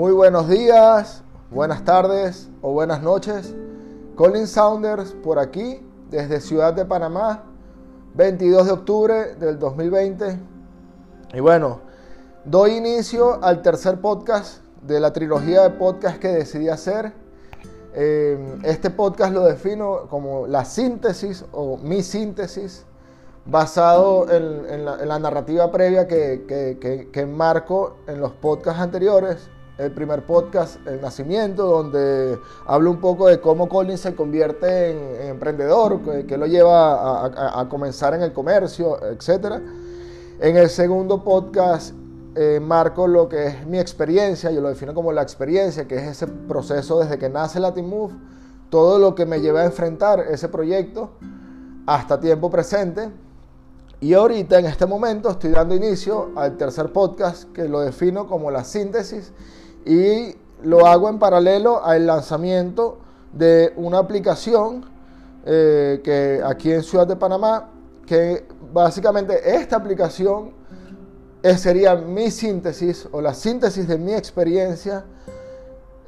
Muy buenos días, buenas tardes o buenas noches. Colin Saunders por aquí, desde Ciudad de Panamá, 22 de octubre del 2020. Y bueno, doy inicio al tercer podcast de la trilogía de podcast que decidí hacer. Eh, este podcast lo defino como la síntesis o mi síntesis basado en, la, narrativa previa que, que, que, enmarco en los podcasts anteriores. El primer podcast, El Nacimiento, donde hablo un poco de cómo Colin se convierte en, emprendedor, que, lo lleva a, a, comenzar en el comercio, etc. En el segundo podcast eh, marco lo que es mi experiencia, yo lo defino como la experiencia, que es ese proceso desde que nace Latin Move, todo lo que me lleva a enfrentar ese proyecto hasta tiempo presente y ahorita, en este momento, estoy dando inicio al tercer podcast que lo defino como la síntesis y lo hago en paralelo al lanzamiento de una aplicación eh, que aquí en Ciudad de Panamá, que básicamente esta aplicación sería mi síntesis o la síntesis de mi experiencia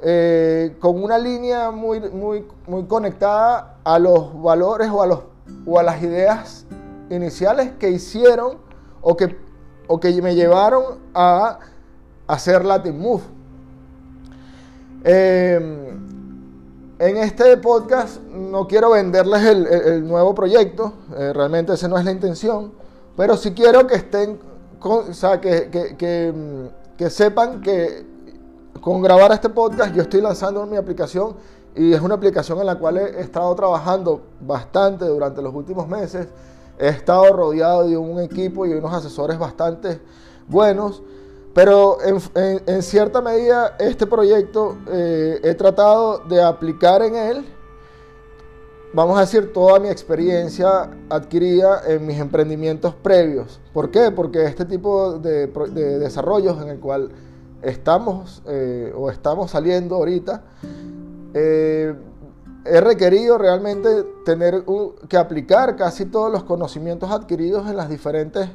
eh, con una línea muy, muy, muy conectada a los valores o a, los, o a las ideas iniciales que hicieron o que, o que me llevaron a hacer Latin Move. Em, en este podcast no quiero venderles el, nuevo proyecto, eh, realmente esa no es la intención, pero sí quiero que estén, o sea, que, que, sepan que con grabar este podcast yo estoy lanzando mi aplicación y es una aplicación en la cual he estado trabajando bastante durante los últimos meses. He estado rodeado de un equipo y unos asesores bastante buenos, pero en, cierta medida este proyecto eh, he tratado de aplicar en él, vamos a decir, toda mi experiencia adquirida en mis emprendimientos previos. ¿Por qué? Porque este tipo de, desarrollos en el cual estamos eh, o estamos saliendo ahorita, eh, he requerido realmente tener que aplicar casi todos los conocimientos adquiridos en las diferentes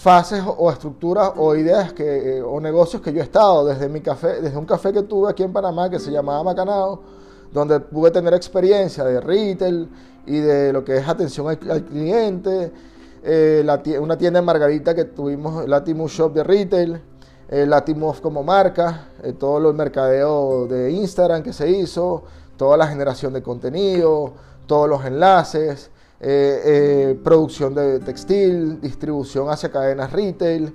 fases o estructuras o ideas que, eh, o negocios que yo he estado, desde mi café, desde un café que tuve aquí en Panamá que se llamaba Macanao, donde pude tener experiencia de retail y de lo que es atención al, cliente, eh, una tienda en Margarita que tuvimos, Latimove Shop de retail, eh, Latimove como marca, eh, todo el mercadeo de Instagram que se hizo, toda la generación de contenido, todos los enlaces, eh, eh, producción de textil, distribución hacia cadenas retail.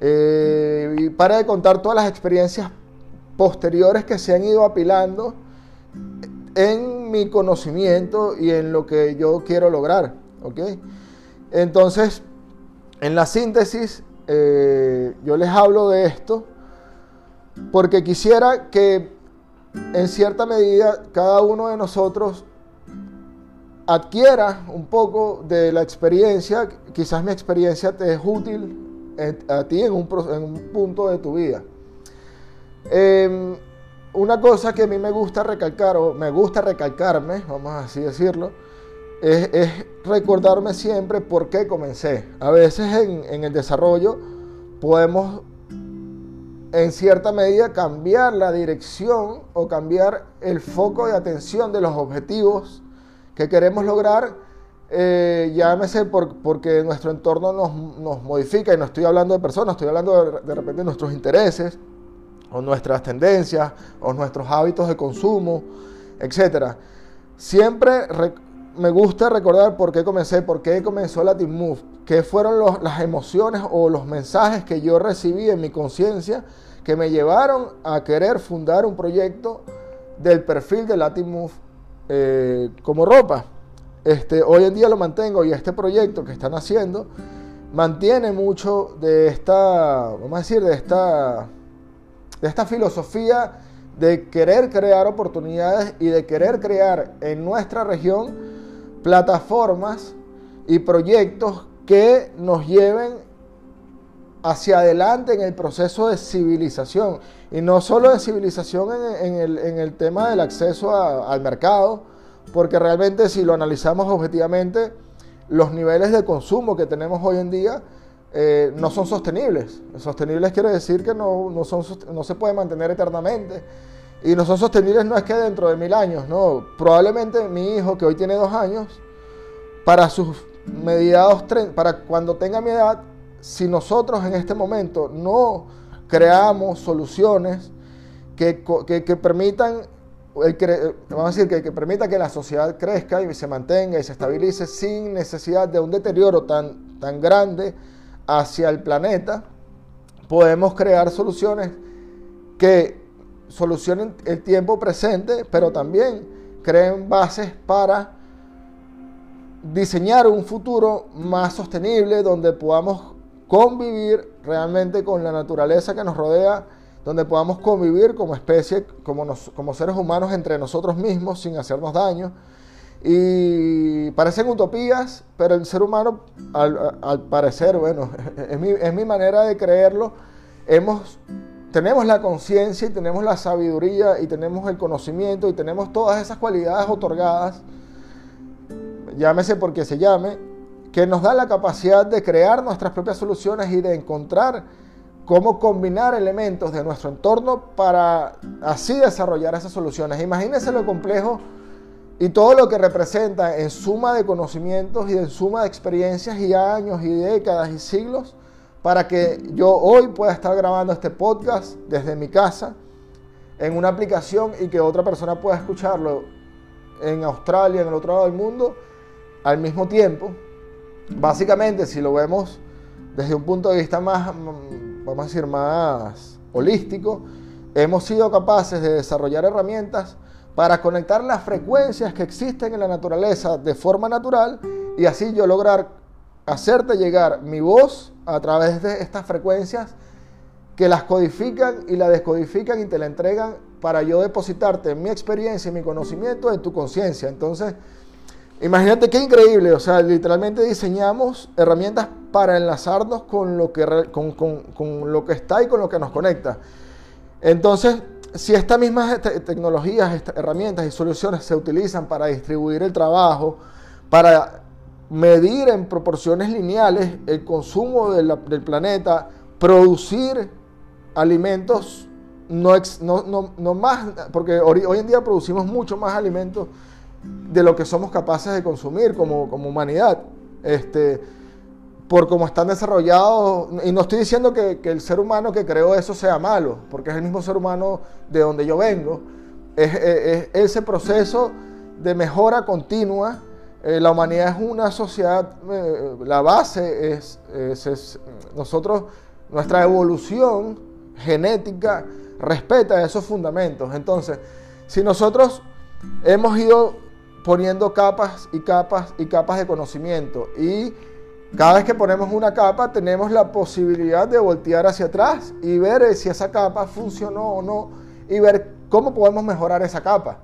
Eh, y para de contar todas las experiencias posteriores que se han ido apilando en mi conocimiento y en lo que yo quiero lograr. Entonces, en la síntesis, yo les hablo de esto porque quisiera que en cierta medida cada uno de nosotros adquiera un poco de la experiencia, quizás mi experiencia te es útil a ti en un, punto de tu vida. Em, una cosa que a mí me gusta recalcar, o me gusta recalcarme, vamos así decirlo, es, recordarme siempre por qué comencé. A veces en, en el desarrollo podemos en cierta medida cambiar la dirección o cambiar el foco de atención de los objetivos que queremos lograr, eh, llámese por, porque nuestro entorno nos, modifica, y no estoy hablando de personas, estoy hablando de, de repente de nuestros intereses, o nuestras tendencias, o nuestros hábitos de consumo, etc. Siempre me gusta recordar por qué comencé, por qué comenzó Latin Move, qué fueron las emociones o los mensajes que yo recibí en mi conciencia que me llevaron a querer fundar un proyecto del perfil de Latin Move eh, como ropa. Este, hoy en día lo mantengo y este proyecto que están haciendo mantiene mucho de esta, vamos a decir, de esta, de esta filosofía de querer crear oportunidades y de querer crear en nuestra región plataformas y proyectos que nos lleven hacia adelante en el proceso de civilización. Y no solo de civilización en, el, tema del acceso al mercado, porque realmente si lo analizamos objetivamente, los niveles de consumo que tenemos hoy en día eh, no son sostenibles. Sostenibles quiere decir que no, no, son, no se puede mantener eternamente. Y no son sostenibles no es que dentro de mil años, no. Probablemente mi hijo, que hoy tiene dos años, para sus mediados, para cuando tenga mi edad, si nosotros en este momento no creamos soluciones que, que, permitan, vamos a decir, que, que permita que la sociedad crezca y se mantenga y se estabilice sin necesidad de un deterioro tan, tan grande hacia el planeta, podemos crear soluciones que solucionen el tiempo presente, pero también creen bases para diseñar un futuro más sostenible donde podamos convivir realmente con la naturaleza que nos rodea, donde podamos convivir como especie, como, como seres humanos entre nosotros mismos sin hacernos daño. Y parecen utopías, pero el ser humano, al, parecer, bueno, es mi, es mi manera de creerlo, hemos tenemos la conciencia y tenemos la sabiduría y tenemos el conocimiento y tenemos todas esas cualidades otorgadas, llámese porque se llame, que nos da la capacidad de crear nuestras propias soluciones y de encontrar cómo combinar elementos de nuestro entorno para así desarrollar esas soluciones. Imagínense lo complejo y todo lo que representa en suma de conocimientos y en suma de experiencias y años y décadas y siglos para que yo hoy pueda estar grabando este podcast desde mi casa en una aplicación y que otra persona pueda escucharlo en Australia, en el otro lado del mundo, al mismo tiempo. Básicamente, si lo vemos desde un punto de vista más, vamos a decir, más holístico, hemos sido capaces de desarrollar herramientas para conectar las frecuencias que existen en la naturaleza de forma natural y así yo lograr hacerte llegar mi voz a través de estas frecuencias que las codifican y la descodifican y te la entregan para yo depositarte mi experiencia y mi conocimiento en tu conciencia. Entonces, imagínate qué increíble, o sea, literalmente diseñamos herramientas para enlazarnos con lo que, con, con lo que está y con lo que nos conecta. Entonces, si estas mismas tecnologías, herramientas y soluciones se utilizan para distribuir el trabajo, para medir en proporciones lineales el consumo del planeta, producir alimentos no, no, más, porque hoy, en día producimos mucho más alimentos de lo que somos capaces de consumir como, como humanidad. Este, por cómo están desarrollados, y no estoy diciendo que, que, el ser humano que creó eso sea malo, porque es el mismo ser humano de donde yo vengo, es, es ese proceso de mejora continua eh, la humanidad es una sociedad, eh, la base es, nosotros, nuestra evolución genética respeta esos fundamentos. Entonces, si nosotros hemos ido poniendo capas y capas y capas de conocimiento y cada vez que ponemos una capa tenemos la posibilidad de voltear hacia atrás y ver si esa capa funcionó o no y ver cómo podemos mejorar esa capa.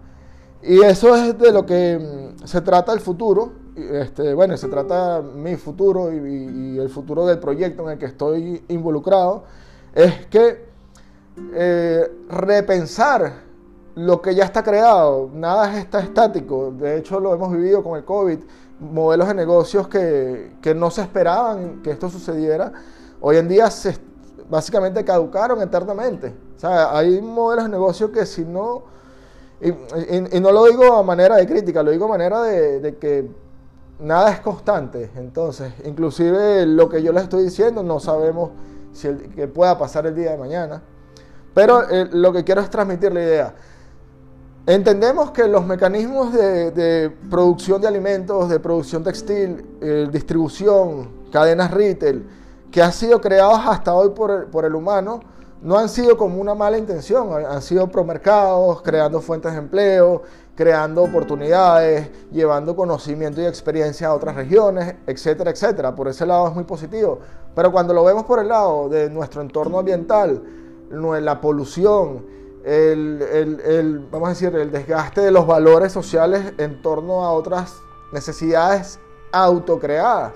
Y eso es de lo que mm, se trata el futuro. Este, bueno, se trata mi futuro y, el futuro del proyecto en el que estoy involucrado. Es que eh, repensar lo que ya está creado, nada está estático. De hecho, lo hemos vivido con el COVID. Modelos de negocios que, que no se esperaban que esto sucediera. Hoy en día se, básicamente caducaron eternamente. O sea, hay modelos de negocio que si no y, no lo digo a manera de crítica, lo digo a manera de, que nada es constante. Entonces, inclusive lo que yo les estoy diciendo no sabemos si que pueda pasar el día de mañana. Pero eh, lo que quiero es transmitir la idea. Entendemos que los mecanismos de, producción de alimentos, de producción textil, eh, distribución, cadenas retail, que han sido creados hasta hoy por el humano, no han sido como una mala intención, han sido promercados, creando fuentes de empleo, creando oportunidades, llevando conocimiento y experiencia a otras regiones, etcétera, etcétera. Por ese lado es muy positivo. Pero cuando lo vemos por el lado de nuestro entorno ambiental, la polución, el, vamos a decir, el desgaste de los valores sociales en torno a otras necesidades autocreadas,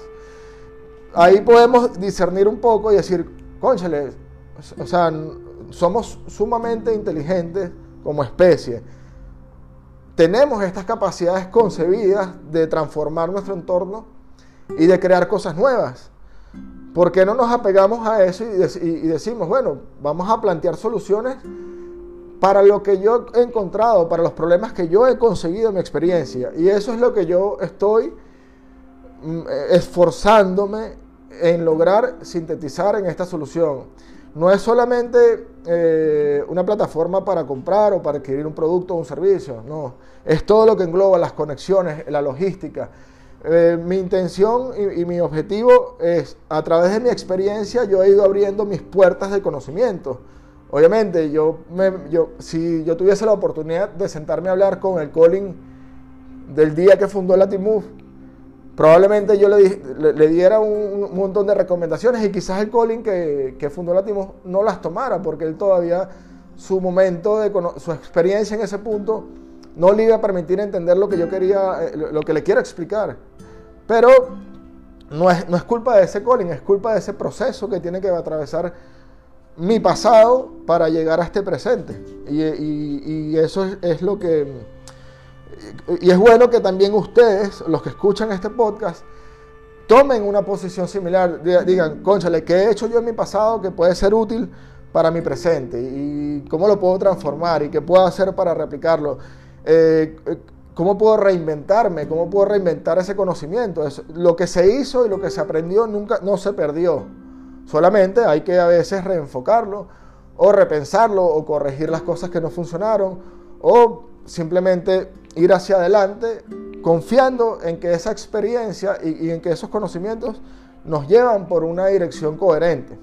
ahí podemos discernir un poco y decir, conchale, o sea, somos sumamente inteligentes como especie. Tenemos estas capacidades concebidas de transformar nuestro entorno y de crear cosas nuevas. ¿por qué no nos apegamos a eso y decimos, bueno, vamos a plantear soluciones para lo que yo he encontrado, para los problemas que yo he conseguido en mi experiencia? Y eso es lo que yo estoy mm, esforzándome en lograr sintetizar en esta solución. No es solamente eh, una plataforma para comprar o para adquirir un producto o un servicio, no. Es todo lo que engloba las conexiones, la logística. Eh, mi intención y, mi objetivo es, a través de mi experiencia, yo he ido abriendo mis puertas de conocimiento. Obviamente, yo, yo, si yo tuviese la oportunidad de sentarme a hablar con el Colin del día que fundó Latimove, probablemente yo le, le, diera un, montón de recomendaciones y quizás el Colin que, que fundó Latimos no las tomara porque él todavía su momento, de, su experiencia en ese punto no le iba a permitir entender lo que yo quería, eh, lo que le quiero explicar. Pero no es, no es culpa de ese Colin, es culpa de ese proceso que tiene que atravesar mi pasado para llegar a este presente. Y, y, eso es, es lo que y es bueno que también ustedes, los que escuchan este podcast, tomen una posición similar. Digan, conchale, ¿qué he hecho yo en mi pasado que puede ser útil para mi presente? ¿Y cómo lo puedo transformar? ¿Y qué puedo hacer para replicarlo? Eh, ¿Cómo puedo reinventarme? ¿Cómo puedo reinventar ese conocimiento? lo que se hizo y lo que se aprendió nunca no se perdió. Solamente hay que a veces reenfocarlo o repensarlo o corregir las cosas que no funcionaron o simplemente ir hacia adelante confiando en que esa experiencia y, en que esos conocimientos nos llevan por una dirección coherente.